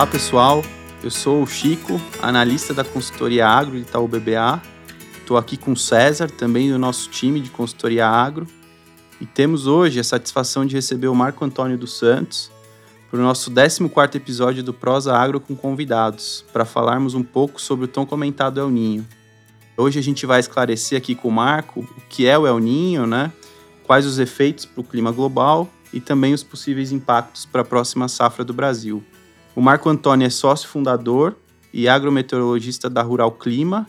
Olá pessoal, eu sou o Chico, analista da consultoria agro de Itaú BBA. Estou aqui com o César, também do nosso time de consultoria agro. E temos hoje a satisfação de receber o Marco Antônio dos Santos para o nosso 14 episódio do Prosa Agro com convidados, para falarmos um pouco sobre o tão comentado El Ninho. Hoje a gente vai esclarecer aqui com o Marco o que é o El Ninho, né? quais os efeitos para o clima global e também os possíveis impactos para a próxima safra do Brasil. O Marco Antônio é sócio fundador e agrometeorologista da Rural Clima,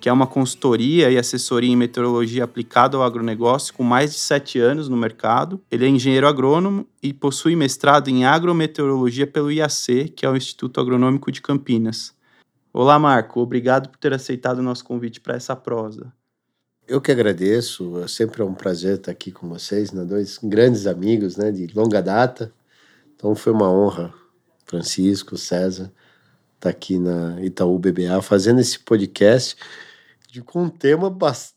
que é uma consultoria e assessoria em meteorologia aplicada ao agronegócio com mais de sete anos no mercado. Ele é engenheiro agrônomo e possui mestrado em agrometeorologia pelo IAC, que é o Instituto Agronômico de Campinas. Olá, Marco. Obrigado por ter aceitado o nosso convite para essa prosa. Eu que agradeço. É sempre um prazer estar aqui com vocês, né? dois grandes amigos né? de longa data. Então foi uma honra Francisco, César, tá aqui na Itaú BBA fazendo esse podcast de, com um tema bastante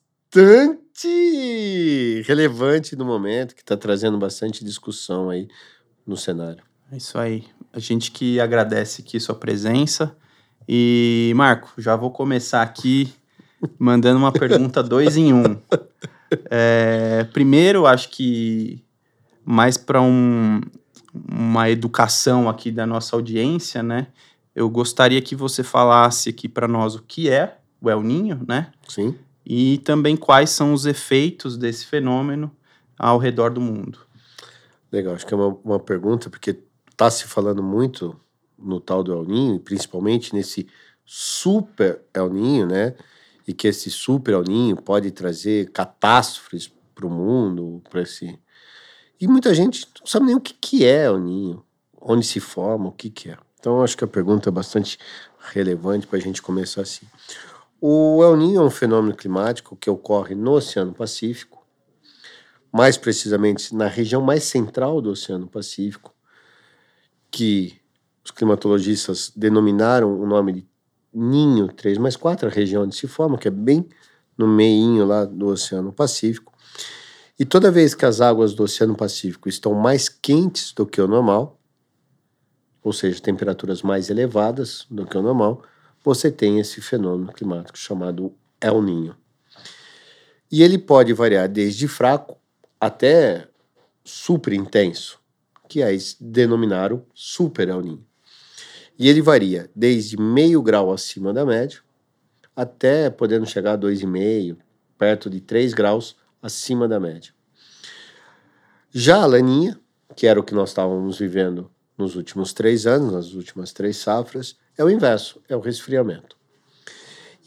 relevante no momento, que está trazendo bastante discussão aí no cenário. É isso aí. A gente que agradece aqui sua presença. E, Marco, já vou começar aqui mandando uma pergunta dois em um. É, primeiro, acho que mais para um, uma educação aqui da nossa audiência, né? Eu gostaria que você falasse aqui para nós o que é o El Ninho, né? Sim. E também quais são os efeitos desse fenômeno ao redor do mundo. Legal, acho que é uma, uma pergunta, porque está se falando muito no tal do El Ninho, principalmente nesse super El Ninho, né? E que esse super El Ninho pode trazer catástrofes para o mundo, para esse e muita gente não sabe nem o que, que é o ninho, onde se forma, o que, que é. Então, acho que a pergunta é bastante relevante para a gente começar assim. O El Ninho é um fenômeno climático que ocorre no Oceano Pacífico, mais precisamente na região mais central do Oceano Pacífico, que os climatologistas denominaram o nome de Ninho 3 mais 4, a região onde se forma, que é bem no meio lá do Oceano Pacífico. E toda vez que as águas do Oceano Pacífico estão mais quentes do que o normal, ou seja, temperaturas mais elevadas do que o normal, você tem esse fenômeno climático chamado El Ninho. E ele pode variar desde fraco até super intenso, que é denominaram super El Ninho. E ele varia desde meio grau acima da média até podendo chegar a 2,5, perto de 3 graus acima da média. Já a laninha, que era o que nós estávamos vivendo nos últimos três anos, nas últimas três safras, é o inverso, é o resfriamento.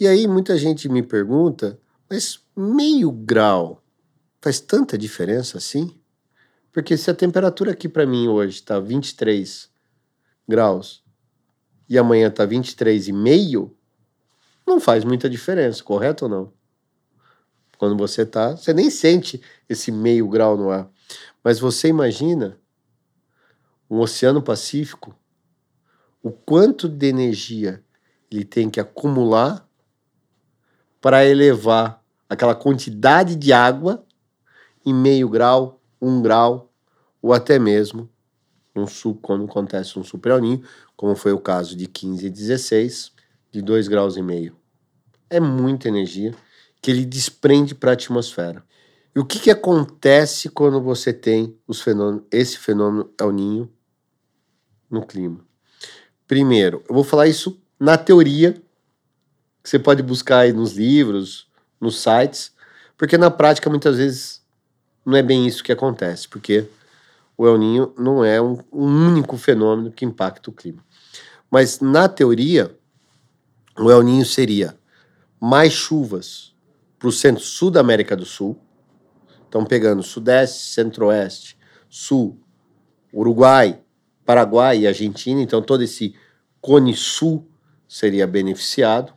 E aí muita gente me pergunta, mas meio grau faz tanta diferença assim? Porque se a temperatura aqui para mim hoje está 23 graus e amanhã está 23,5, não faz muita diferença, correto ou não? Quando você tá, você nem sente esse meio grau no ar. Mas você imagina um Oceano Pacífico, o quanto de energia ele tem que acumular para elevar aquela quantidade de água em meio grau, um grau, ou até mesmo um sul, quando acontece um superaninho, como foi o caso de 15 e 16, de 2 graus e meio. É muita energia que ele desprende para a atmosfera. E o que, que acontece quando você tem os esse fenômeno El Ninho no clima? Primeiro, eu vou falar isso na teoria, que você pode buscar aí nos livros, nos sites, porque na prática muitas vezes não é bem isso que acontece, porque o El Ninho não é um, um único fenômeno que impacta o clima. Mas na teoria, o El Ninho seria mais chuvas para o centro-sul da América do Sul. Então, pegando Sudeste, Centro-Oeste, Sul, Uruguai, Paraguai e Argentina. Então, todo esse cone sul seria beneficiado.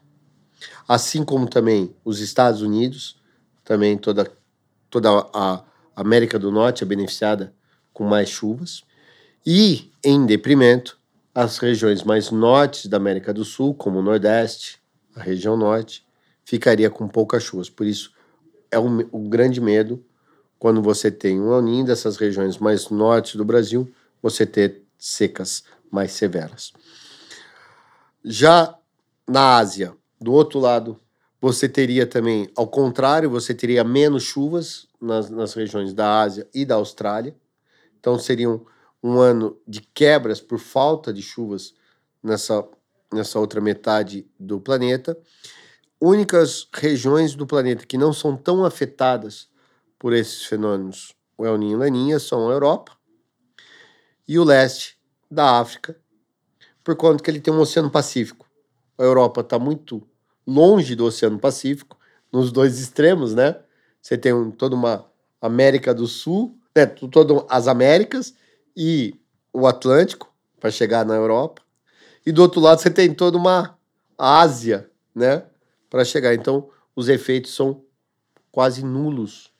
Assim como também os Estados Unidos, também toda, toda a América do Norte é beneficiada com mais chuvas. E, em deprimento, as regiões mais norte da América do Sul, como o Nordeste, a região norte, ficaria com poucas chuvas. Por isso, é o, grande medo quando você tem um aninho dessas regiões mais norte do Brasil, você ter secas mais severas. Já na Ásia, do outro lado, você teria também, ao contrário, você teria menos chuvas nas, nas regiões da Ásia e da Austrália. Então, seria um, um ano de quebras por falta de chuvas nessa, nessa outra metade do planeta. Únicas regiões do planeta que não são tão afetadas por esses fenômenos, o El Niño e Laninha, são a Europa e o leste da África, por conta que ele tem um Oceano Pacífico. A Europa está muito longe do Oceano Pacífico, nos dois extremos, né? Você tem um, toda uma América do Sul, né? todas as Américas e o Atlântico para chegar na Europa. E do outro lado você tem toda uma Ásia, né? Para chegar. Então, os efeitos são quase nulos,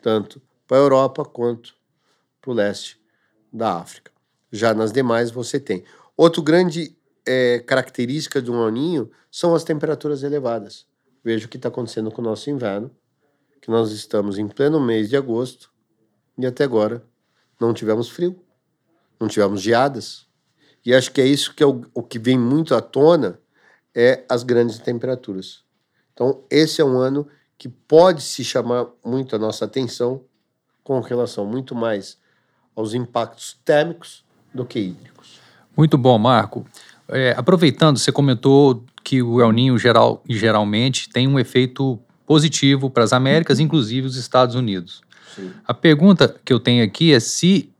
tanto para a Europa quanto para o leste da África. Já nas demais você tem. Outro grande é, característica de um aninho são as temperaturas elevadas. Veja o que está acontecendo com o nosso inverno, que nós estamos em pleno mês de agosto e até agora não tivemos frio, não tivemos geadas. E acho que é isso que é o, o que vem muito à tona é as grandes temperaturas. Então, esse é um ano que pode se chamar muito a nossa atenção com relação muito mais aos impactos térmicos do que hídricos. Muito bom, Marco. É, aproveitando, você comentou que o El Ninho geral, geralmente tem um efeito positivo para as Américas, inclusive os Estados Unidos. Sim. A pergunta que eu tenho aqui é se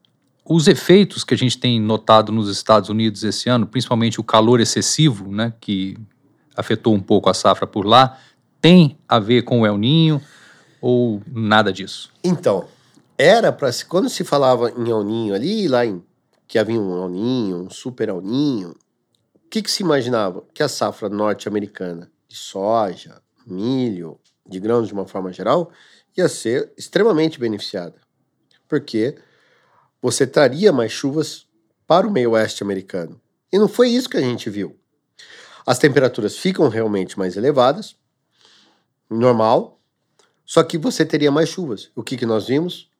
os efeitos que a gente tem notado nos Estados Unidos esse ano, principalmente o calor excessivo, né, que afetou um pouco a safra por lá, tem a ver com o El Ninho ou nada disso? Então, era para quando se falava em El Ninho ali lá em que havia um El Ninho, um super El Ninho, que, que se imaginava? Que a safra norte-americana de soja, milho, de grãos de uma forma geral, ia ser extremamente beneficiada. Porque você traria mais chuvas para o meio oeste americano. E não foi isso que a gente viu. As temperaturas ficam realmente mais elevadas, normal, só que você teria mais chuvas. O que, que nós vimos?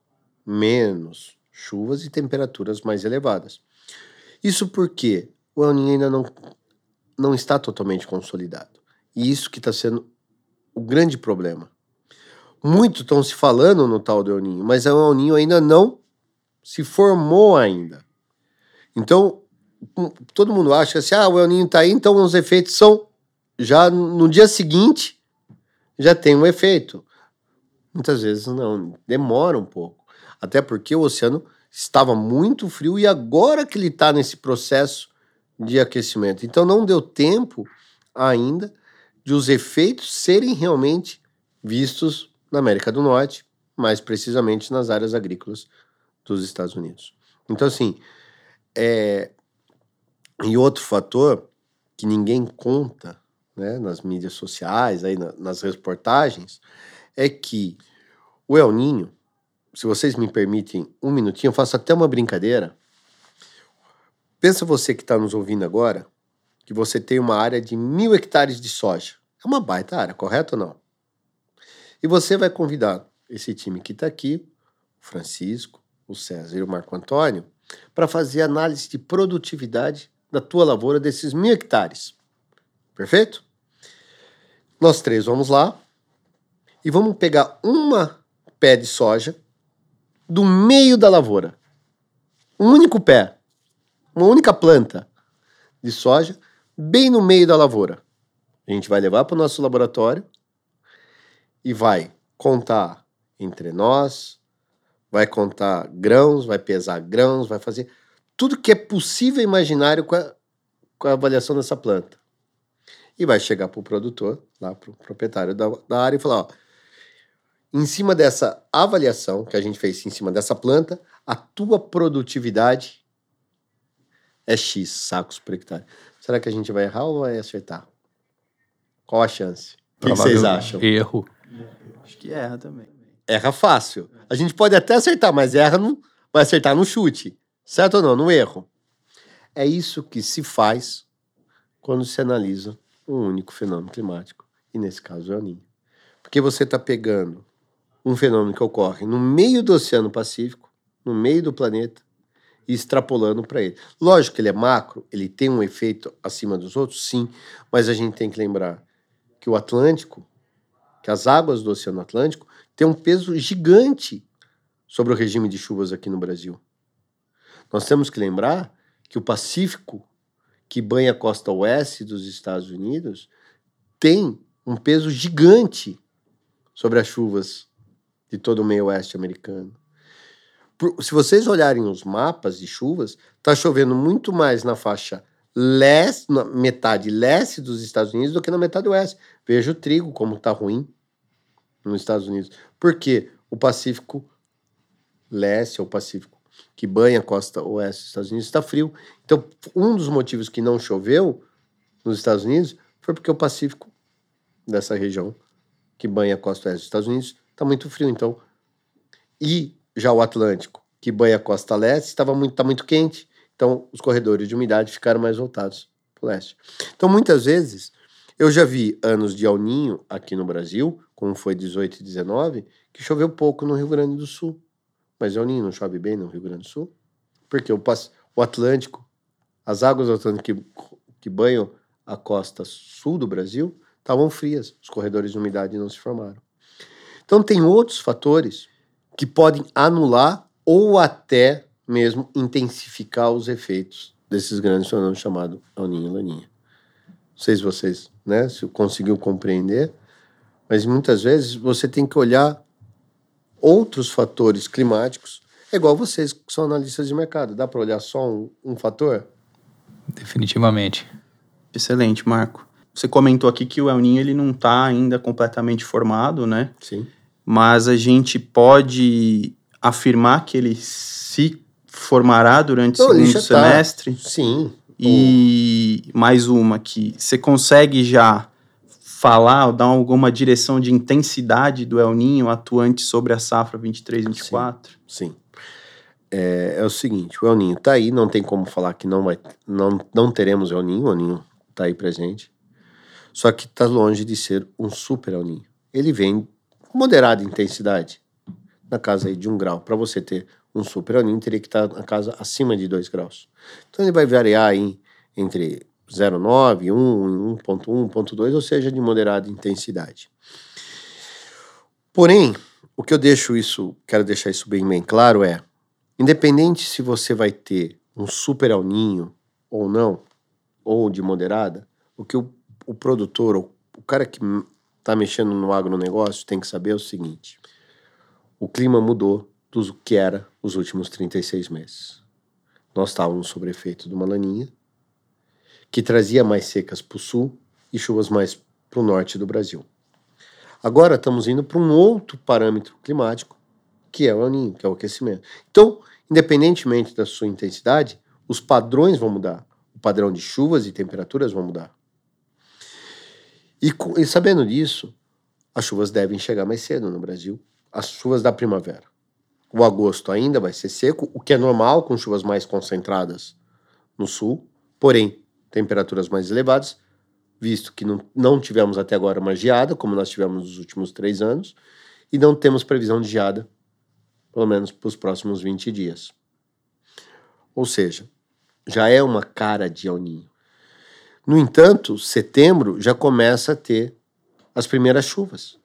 Menos chuvas e temperaturas mais elevadas. Isso porque o El Niño ainda não, não está totalmente consolidado. E isso que está sendo o grande problema. Muito estão se falando no tal do El Niño, mas o El Niño ainda não se formou ainda. Então, todo mundo acha assim, ah, o El Niño está aí, então os efeitos são já no dia seguinte já tem um efeito. Muitas vezes não, demora um pouco. Até porque o oceano estava muito frio e agora que ele está nesse processo de aquecimento. Então não deu tempo ainda de os efeitos serem realmente vistos na América do Norte, mais precisamente nas áreas agrícolas dos Estados Unidos. Então, assim, é... e outro fator que ninguém conta né, nas mídias sociais, aí na, nas reportagens, é que o El Ninho, se vocês me permitem um minutinho, eu faço até uma brincadeira Pensa você que está nos ouvindo agora, que você tem uma área de mil hectares de soja. É uma baita área, correto ou não? E você vai convidar esse time que está aqui, o Francisco, o César e o Marco Antônio, para fazer análise de produtividade da tua lavoura desses mil hectares. Perfeito? Nós três vamos lá e vamos pegar uma pé de soja do meio da lavoura. Um único pé uma única planta de soja bem no meio da lavoura. A gente vai levar para o nosso laboratório e vai contar entre nós, vai contar grãos, vai pesar grãos, vai fazer tudo que é possível imaginário com a, com a avaliação dessa planta. E vai chegar para o produtor, lá para o proprietário da, da área e falar: ó, em cima dessa avaliação que a gente fez em cima dessa planta, a tua produtividade é X sacos por hectare. Será que a gente vai errar ou vai acertar? Qual a chance? O que, vocês acham? Erro. Acho que erra também. Erra fácil. A gente pode até acertar, mas erra no, vai acertar no chute. Certo ou não? No erro. É isso que se faz quando se analisa um único fenômeno climático, e nesse caso é o Niño. Porque você está pegando um fenômeno que ocorre no meio do Oceano Pacífico, no meio do planeta, e extrapolando para ele. Lógico que ele é macro, ele tem um efeito acima dos outros, sim, mas a gente tem que lembrar que o Atlântico, que as águas do Oceano Atlântico, tem um peso gigante sobre o regime de chuvas aqui no Brasil. Nós temos que lembrar que o Pacífico, que banha a costa oeste dos Estados Unidos, tem um peso gigante sobre as chuvas de todo o meio oeste americano se vocês olharem os mapas de chuvas, está chovendo muito mais na faixa leste, na metade leste dos Estados Unidos do que na metade oeste. Veja o trigo como está ruim nos Estados Unidos. Porque o Pacífico leste, ou Pacífico que banha a costa oeste dos Estados Unidos, está frio. Então, um dos motivos que não choveu nos Estados Unidos foi porque o Pacífico dessa região que banha a costa oeste dos Estados Unidos está muito frio. Então, e já o Atlântico, que banha a costa leste, estava muito, tá muito quente, então os corredores de umidade ficaram mais voltados para o leste. Então, muitas vezes, eu já vi anos de alninho aqui no Brasil, como foi 18 e 19, que choveu pouco no Rio Grande do Sul. Mas El Ninho não chove bem no Rio Grande do Sul, porque o, o Atlântico, as águas do Atlântico que, que banham a costa sul do Brasil estavam frias, os corredores de umidade não se formaram. Então tem outros fatores que podem anular ou até mesmo intensificar os efeitos desses grandes fenômenos chamados El Niño e Laninha. Não sei se vocês né, se conseguiu compreender, mas muitas vezes você tem que olhar outros fatores climáticos. É igual vocês que são analistas de mercado. Dá para olhar só um, um fator? Definitivamente. Excelente, Marco. Você comentou aqui que o El Ninho ele não está ainda completamente formado, né? Sim mas a gente pode afirmar que ele se formará durante o segundo tá. semestre. Tá. Sim. E mais uma que você consegue já falar ou dar alguma direção de intensidade do El Ninho atuante sobre a safra 23 24? Sim. sim. É, é, o seguinte, o El Ninho está aí, não tem como falar que não vai não, não teremos El Ninho, o El Ninho está aí presente. Só que está longe de ser um super El Ninho. Ele vem moderada intensidade, na casa aí de um grau. Para você ter um super aninho, teria que estar na casa acima de 2 graus. Então ele vai variar em, entre 0,9, 1, 1,1, 1,2, ou seja, de moderada intensidade. Porém, o que eu deixo isso, quero deixar isso bem, bem claro é, independente se você vai ter um super alninho ou não, ou de moderada, o que o, o produtor, o, o cara que está mexendo no agronegócio tem que saber o seguinte: o clima mudou do que era os últimos 36 meses. Nós estávamos sob efeito de uma laninha que trazia mais secas para o sul e chuvas mais para o norte do Brasil. Agora estamos indo para um outro parâmetro climático, que é o aninho, que é o aquecimento. Então, independentemente da sua intensidade, os padrões vão mudar. O padrão de chuvas e temperaturas vão mudar. E, e sabendo disso, as chuvas devem chegar mais cedo no Brasil, as chuvas da primavera. O agosto ainda vai ser seco, o que é normal com chuvas mais concentradas no sul, porém, temperaturas mais elevadas, visto que não, não tivemos até agora uma geada, como nós tivemos nos últimos três anos, e não temos previsão de geada, pelo menos para os próximos 20 dias. Ou seja, já é uma cara de El Ninho. No entanto, setembro já começa a ter as primeiras chuvas.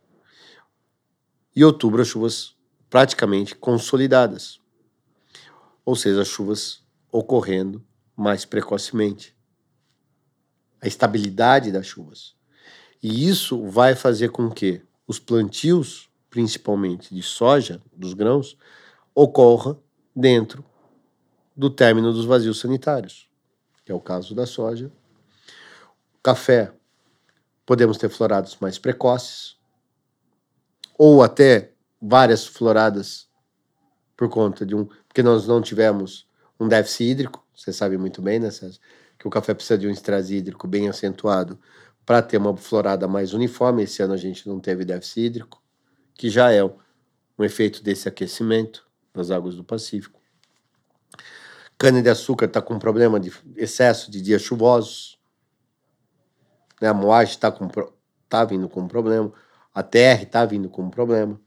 E outubro, as chuvas praticamente consolidadas. Ou seja, as chuvas ocorrendo mais precocemente. A estabilidade das chuvas. E isso vai fazer com que os plantios, principalmente de soja, dos grãos, ocorra dentro do término dos vazios sanitários, que é o caso da soja café, podemos ter floradas mais precoces, ou até várias floradas por conta de um. Porque nós não tivemos um déficit hídrico, você sabe muito bem, né, César? Que o café precisa de um estresse hídrico bem acentuado para ter uma florada mais uniforme. Esse ano a gente não teve déficit hídrico, que já é um efeito desse aquecimento nas águas do Pacífico. Cana-de-açúcar está com problema de excesso de dias chuvosos. Né? A moagem está tá vindo com um problema, a TR está vindo com um problema.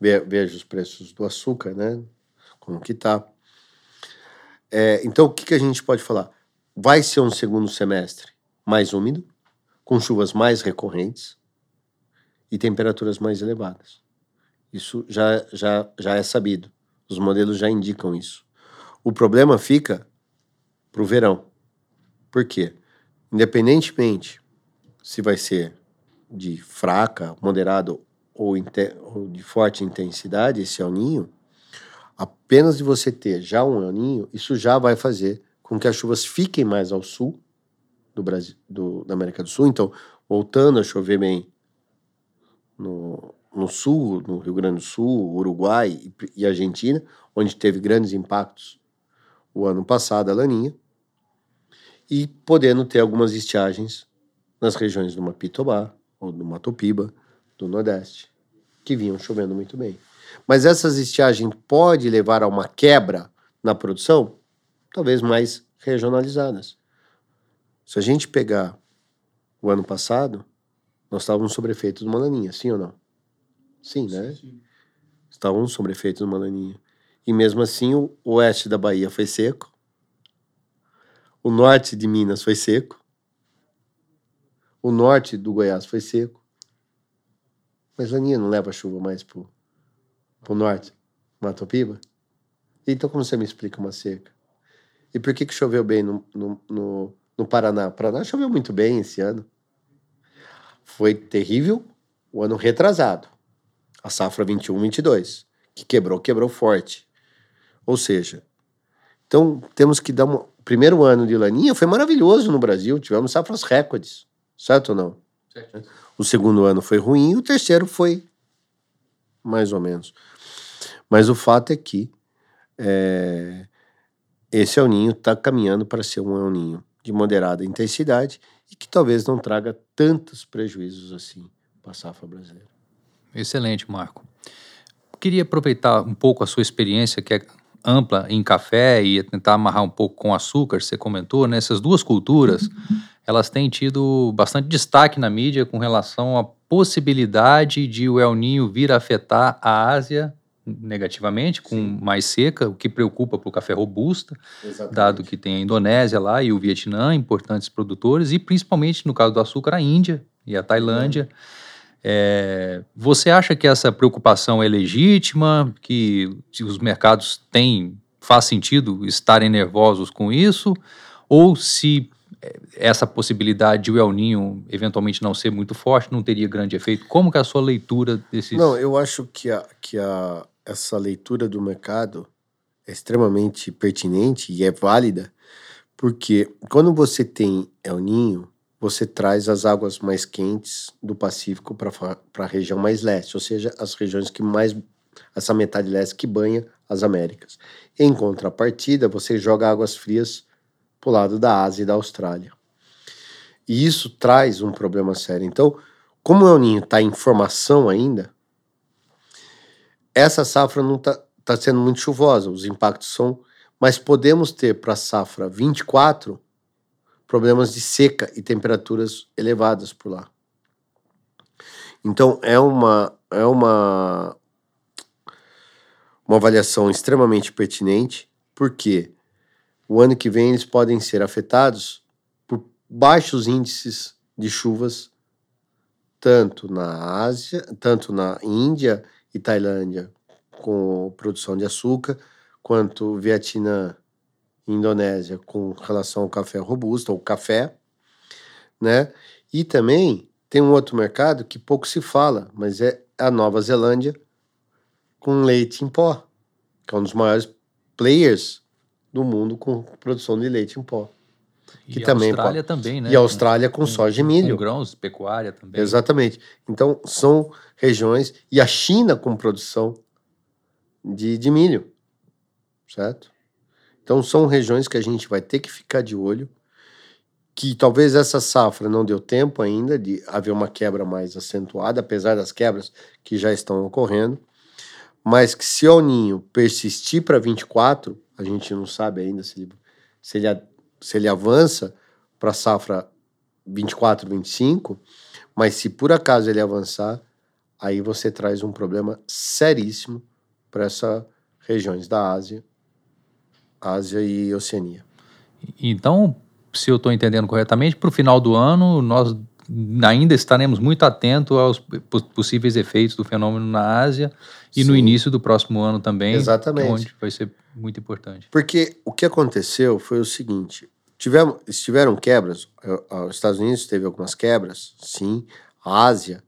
Ve, veja os preços do açúcar, né? Como que tá. É, então, o que, que a gente pode falar? Vai ser um segundo semestre mais úmido, com chuvas mais recorrentes e temperaturas mais elevadas. Isso já, já, já é sabido. Os modelos já indicam isso. O problema fica para o verão. Por quê? Independentemente se vai ser de fraca, moderado ou, ou de forte intensidade, esse El Ninho, apenas de você ter já um El Ninho, isso já vai fazer com que as chuvas fiquem mais ao sul do Brasil, do, da América do Sul. Então, voltando a chover bem no, no sul, no Rio Grande do Sul, Uruguai e, e Argentina, onde teve grandes impactos o ano passado, a laninha, e podendo ter algumas estiagens nas regiões do Mapitobá ou do Matopiba, do Nordeste, que vinham chovendo muito bem. Mas essas estiagens podem levar a uma quebra na produção, talvez mais regionalizadas. Se a gente pegar o ano passado, nós estávamos sobre efeito de uma laninha, sim ou não? Sim, né? Sim, sim. Estávamos sobre efeito de uma laninha. E mesmo assim, o oeste da Bahia foi seco, o norte de Minas foi seco, o norte do Goiás foi seco, mas Laninha não leva chuva mais pro, pro norte, Mato Piba? Então como você me explica uma seca? E por que que choveu bem no, no, no, no Paraná? O Paraná choveu muito bem esse ano. Foi terrível o ano retrasado, a safra 21-22, que quebrou, quebrou forte. Ou seja, então temos que dar uma... O primeiro ano de Laninha foi maravilhoso no Brasil, tivemos safras recordes, certo ou não? Certo. O segundo ano foi ruim, o terceiro foi mais ou menos. Mas o fato é que é, esse El Ninho está caminhando para ser um El Ninho de moderada intensidade e que talvez não traga tantos prejuízos assim para a safra brasileira. Excelente, Marco. Queria aproveitar um pouco a sua experiência, que é ampla em café e tentar amarrar um pouco com açúcar, você comentou, né? Essas duas culturas, uhum. elas têm tido bastante destaque na mídia com relação à possibilidade de o El Ninho vir a afetar a Ásia negativamente, com Sim. mais seca, o que preocupa para o café robusta, Exatamente. dado que tem a Indonésia lá e o Vietnã, importantes produtores, e principalmente no caso do açúcar, a Índia e a Tailândia. Uhum é, você acha que essa preocupação é legítima, que os mercados têm, faz sentido estarem nervosos com isso, ou se é, essa possibilidade de o El Ninho eventualmente não ser muito forte não teria grande efeito? Como que é a sua leitura desses... Não, eu acho que, a, que a, essa leitura do mercado é extremamente pertinente e é válida, porque quando você tem El Ninho, você traz as águas mais quentes do Pacífico para a região mais leste, ou seja, as regiões que mais essa metade leste que banha as Américas. Em contrapartida, você joga águas frias para o lado da Ásia e da Austrália. E isso traz um problema sério. Então, como o El Ninho está em formação ainda, essa safra não está tá sendo muito chuvosa, os impactos são. Mas podemos ter para a safra 24 problemas de seca e temperaturas elevadas por lá. Então é uma é uma uma avaliação extremamente pertinente, porque o ano que vem eles podem ser afetados por baixos índices de chuvas tanto na Ásia, tanto na Índia e Tailândia com produção de açúcar, quanto Vietnã Indonésia com relação ao café robusto, ou café, né? E também tem um outro mercado que pouco se fala, mas é a Nova Zelândia com leite em pó, que é um dos maiores players do mundo com produção de leite em pó. Que e também a Austrália também, né? E a Austrália com, com soja e milho. Com grãos, pecuária também. Exatamente. Então, são regiões... E a China com produção de, de milho, certo? Então são regiões que a gente vai ter que ficar de olho, que talvez essa safra não deu tempo ainda de haver uma quebra mais acentuada, apesar das quebras que já estão ocorrendo, mas que se o Ninho persistir para 24, a gente não sabe ainda se ele, se ele, se ele avança para a safra 24, 25, mas se por acaso ele avançar, aí você traz um problema seríssimo para essas regiões da Ásia Ásia e Oceania. Então, se eu estou entendendo corretamente, para o final do ano nós ainda estaremos muito atentos aos possíveis efeitos do fenômeno na Ásia e Sim. no início do próximo ano também. Exatamente. Onde vai ser muito importante. Porque o que aconteceu foi o seguinte: tivemos, tiveram quebras, os Estados Unidos teve algumas quebras, sim, a Ásia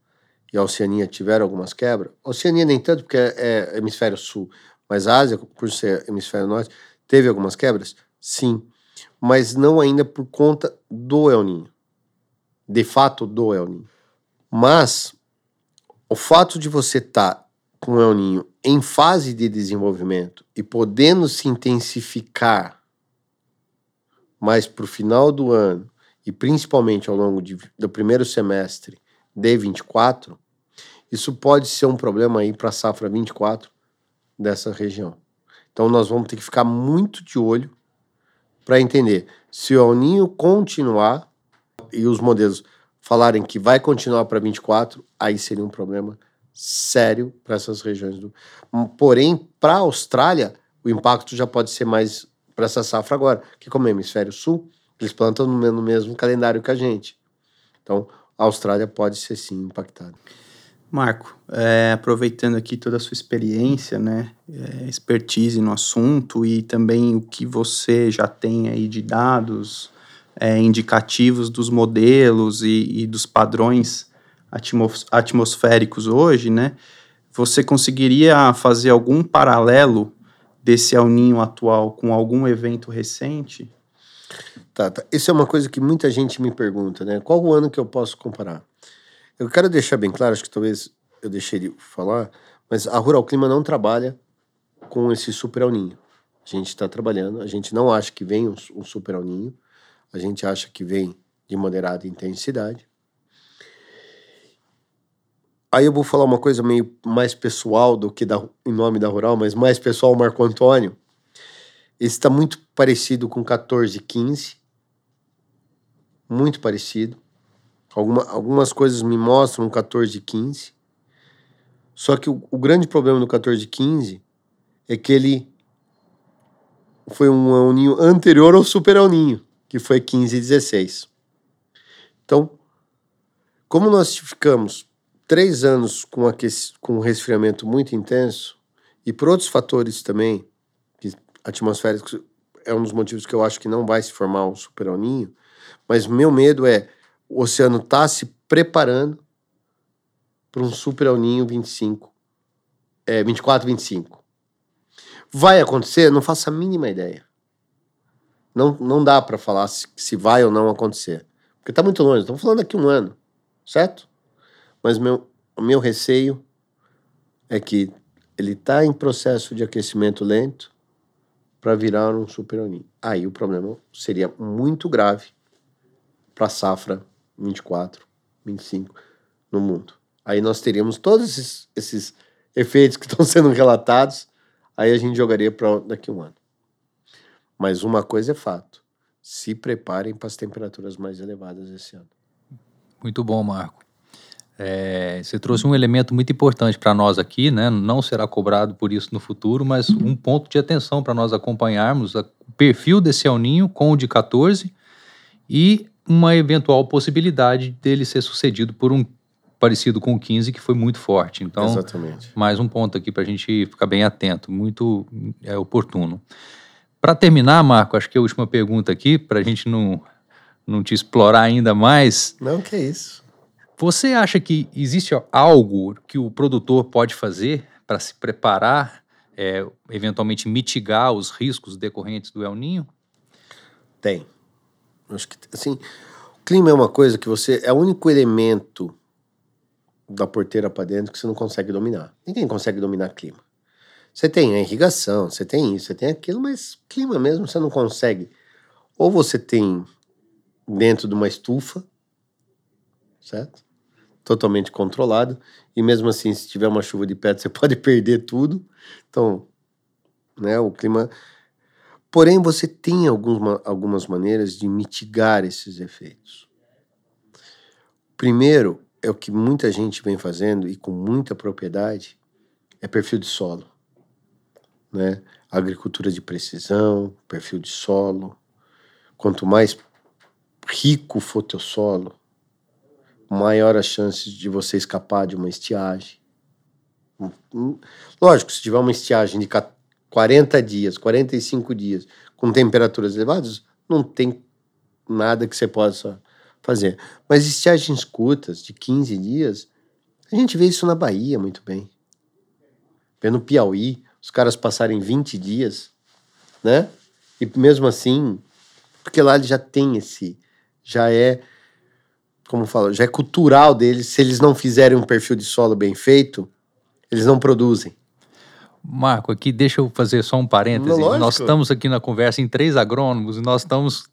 e a Oceania tiveram algumas quebras. A Oceania nem tanto, porque é, é hemisfério sul, mas a Ásia, por ser hemisfério norte, teve algumas quebras, sim, mas não ainda por conta do El Ninho de fato do El Ninho. Mas o fato de você estar tá com o El Ninho em fase de desenvolvimento e podendo se intensificar mais para o final do ano e principalmente ao longo de, do primeiro semestre de 24, isso pode ser um problema aí para a safra 24 dessa região. Então nós vamos ter que ficar muito de olho para entender se o El Ninho continuar e os modelos falarem que vai continuar para 24, aí seria um problema sério para essas regiões do. Porém, para a Austrália, o impacto já pode ser mais para essa safra agora, que como é hemisfério sul, eles plantam no mesmo calendário que a gente. Então, a Austrália pode ser sim impactada. Marco, é, aproveitando aqui toda a sua experiência, né, é, expertise no assunto e também o que você já tem aí de dados, é, indicativos dos modelos e, e dos padrões atmos, atmosféricos hoje, né? Você conseguiria fazer algum paralelo desse El Ninho atual com algum evento recente? Tá, tá. Isso é uma coisa que muita gente me pergunta, né? Qual o ano que eu posso comparar? Eu quero deixar bem claro, acho que talvez eu deixei de falar, mas a Rural Clima não trabalha com esse super El Ninho. A gente está trabalhando, a gente não acha que vem um, um super El Ninho a gente acha que vem de moderada intensidade. Aí eu vou falar uma coisa meio mais pessoal do que da, em nome da Rural, mas mais pessoal, Marco Antônio. Esse está muito parecido com 1415. Muito parecido. Alguma, algumas coisas me mostram 1415. Só que o, o grande problema do 1415 é que ele foi um ninho anterior ao Super Ninho que foi 15 e 16. Então, como nós ficamos três anos com, com um resfriamento muito intenso, e por outros fatores também, que atmosféricos é um dos motivos que eu acho que não vai se formar um super ninho, mas meu medo é o oceano tá se preparando para um super ninho 25, é, 24, 25. Vai acontecer? Não faço a mínima ideia. Não, não dá para falar se, se, vai ou não acontecer. Porque está muito longe. Estamos falando daqui um ano, certo? Mas meu, o meu receio é que ele está em processo de aquecimento lento para virar um superoninho. Aí o problema seria muito grave para a safra 24, 25 no mundo. Aí nós teríamos todos esses, esses efeitos que estão sendo relatados, aí a gente jogaria para daqui a um ano. Mas uma coisa é fato: se preparem para as temperaturas mais elevadas esse ano. Muito bom, Marco. É, você trouxe um elemento muito importante para nós aqui, né? Não será cobrado por isso no futuro, mas um ponto de atenção para nós acompanharmos o perfil desse El Ninho com o de 14 e uma eventual possibilidade dele ser sucedido por um parecido com o 15, que foi muito forte. Então, Exatamente. mais um ponto aqui para a gente ficar bem atento, muito é, oportuno. Para terminar, Marco, acho que a última pergunta aqui, para a gente não, não te explorar ainda mais. Não, que é isso. Você acha que existe algo que o produtor pode fazer para se preparar, é, eventualmente mitigar os riscos decorrentes do El Ninho? Tem. Acho que, assim, o clima é uma coisa que você. É o único elemento da porteira para dentro que você não consegue dominar. Ninguém consegue dominar clima. Você tem a irrigação, você tem isso, você tem aquilo, mas clima mesmo você não consegue. Ou você tem dentro de uma estufa, certo? Totalmente controlado, e mesmo assim, se tiver uma chuva de perto, você pode perder tudo. Então, né, o clima. Porém, você tem algumas, algumas maneiras de mitigar esses efeitos. Primeiro, é o que muita gente vem fazendo e com muita propriedade, é perfil de solo. Né? Agricultura de precisão, perfil de solo. Quanto mais rico for teu solo, maior a chance de você escapar de uma estiagem. Lógico, se tiver uma estiagem de 40 dias, 45 dias, com temperaturas elevadas, não tem nada que você possa fazer. Mas estiagens curtas, de 15 dias, a gente vê isso na Bahia muito bem. Vê no Piauí, os caras passarem 20 dias, né? E mesmo assim, porque lá ele já tem esse, já é, como falo, já é cultural deles, se eles não fizerem um perfil de solo bem feito, eles não produzem. Marco, aqui deixa eu fazer só um parêntese. Lógico. Nós estamos aqui na conversa em três agrônomos e nós estamos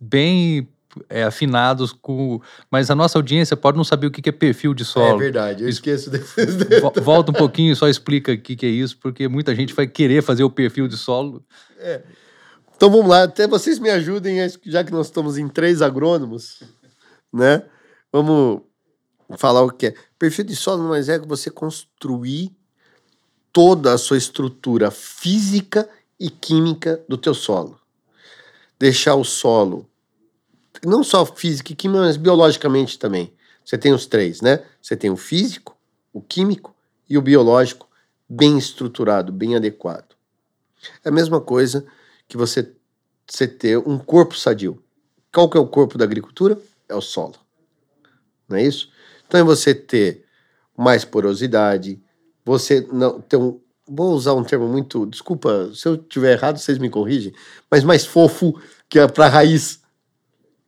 bem é, afinados com. Mas a nossa audiência pode não saber o que é perfil de solo. É verdade, eu esqueço depois. Volta um pouquinho e só explica o que é isso, porque muita gente vai querer fazer o perfil de solo. É. Então vamos lá, até vocês me ajudem, já que nós estamos em três agrônomos, né? Vamos falar o que é. Perfil de solo mas é você construir toda a sua estrutura física e química do teu solo. Deixar o solo, não só física e química, mas biologicamente também. Você tem os três, né? Você tem o físico, o químico e o biológico bem estruturado, bem adequado. É a mesma coisa que você, você ter um corpo sadio. Qual que é o corpo da agricultura? É o solo. Não é isso? Então é você ter mais porosidade, você não ter um. Vou usar um termo muito. Desculpa, se eu tiver errado, vocês me corrigem, mas mais fofo que é para a raiz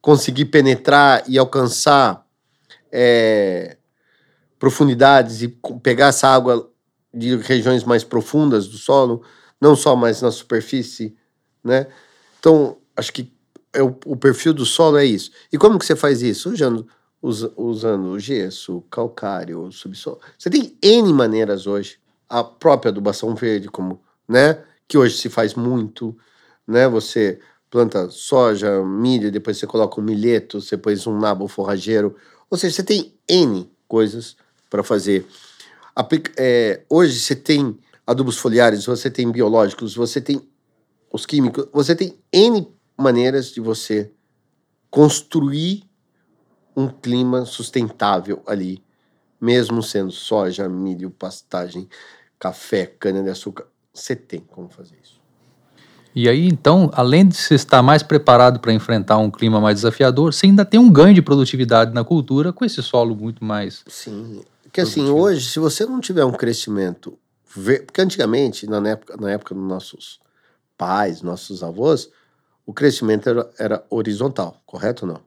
conseguir penetrar e alcançar é, profundidades e pegar essa água de regiões mais profundas do solo, não só mais na superfície, né? Então, acho que é o, o perfil do solo é isso. E como que você faz isso? Usando, usando gesso, calcário, subsolo. Você tem N maneiras hoje. A própria adubação verde, como, né? Que hoje se faz muito, né? Você planta soja, milho, depois você coloca um milheto, você põe um nabo forrageiro. Ou seja, você tem N coisas para fazer. É, hoje você tem adubos foliares, você tem biológicos, você tem os químicos, você tem N maneiras de você construir um clima sustentável ali, mesmo sendo soja, milho, pastagem, café, cana-de-açúcar. Você tem como fazer isso. E aí, então, além de você estar mais preparado para enfrentar um clima mais desafiador, você ainda tem um ganho de produtividade na cultura com esse solo muito mais. Sim. Porque assim, hoje, se você não tiver um crescimento. Porque antigamente, na época, na época dos nossos pais, nossos avós, o crescimento era, era horizontal, correto ou não?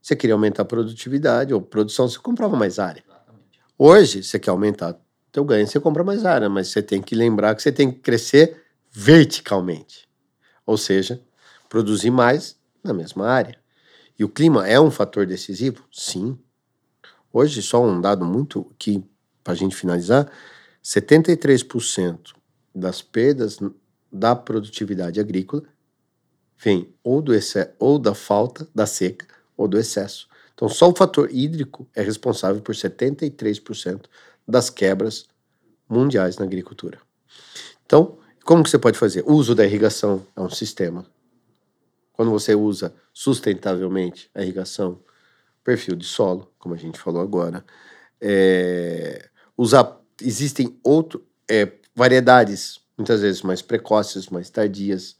Você queria aumentar a produtividade ou produção, você comprava mais área. Hoje, você quer aumentar teu ganho, você compra mais área, mas você tem que lembrar que você tem que crescer verticalmente. Ou seja, produzir mais na mesma área. E o clima é um fator decisivo? Sim. Hoje, só um dado muito que, para a gente finalizar, 73% das perdas da produtividade agrícola vem ou, do ou da falta, da seca, ou do excesso. Então, só o fator hídrico é responsável por 73% das quebras mundiais na agricultura. Então, como que você pode fazer? O uso da irrigação é um sistema. Quando você usa sustentavelmente a irrigação, perfil de solo, como a gente falou agora, é, usar existem outro, é, variedades muitas vezes mais precoces, mais tardias,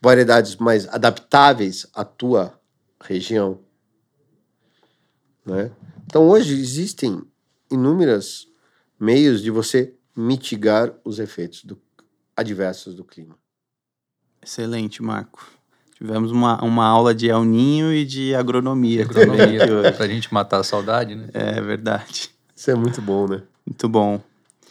variedades mais adaptáveis à tua região. Né? Então hoje existem inúmeros meios de você mitigar os efeitos do, adversos do clima. Excelente, Marco. Tivemos uma, uma aula de El Ninho e de agronomia. De agronomia, para a gente matar a saudade, né? É verdade. Isso é muito bom, né? Muito bom.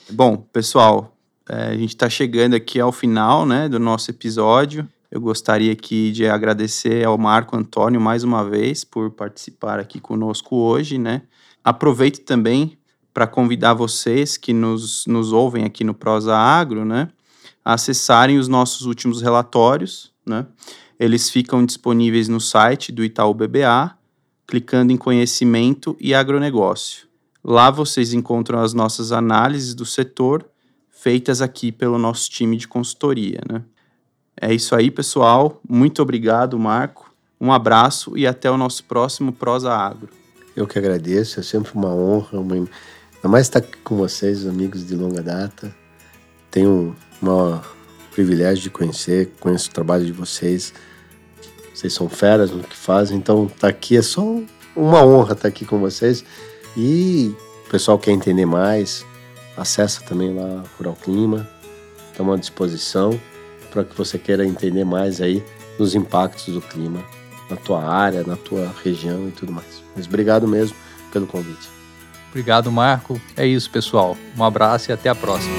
Bom, pessoal, é, a gente está chegando aqui ao final né, do nosso episódio. Eu gostaria aqui de agradecer ao Marco Antônio mais uma vez por participar aqui conosco hoje, né? Aproveito também para convidar vocês que nos, nos ouvem aqui no Prosa Agro, né? Acessarem os nossos últimos relatórios, né? Eles ficam disponíveis no site do Itaú BBA, clicando em Conhecimento e Agronegócio. Lá vocês encontram as nossas análises do setor feitas aqui pelo nosso time de consultoria, né? É isso aí, pessoal. Muito obrigado, Marco. Um abraço e até o nosso próximo Prosa Agro. Eu que agradeço, é sempre uma honra, uma... ainda mais estar aqui com vocês, amigos de longa data. Tenho um privilégio de conhecer, conheço o trabalho de vocês. Vocês são feras no que fazem, então tá aqui é só uma honra estar aqui com vocês. E o pessoal quer entender mais, acessa também lá Rural Clima, estamos à disposição para que você queira entender mais aí dos impactos do clima na tua área, na tua região e tudo mais. Mas obrigado mesmo pelo convite. Obrigado, Marco. É isso, pessoal. Um abraço e até a próxima.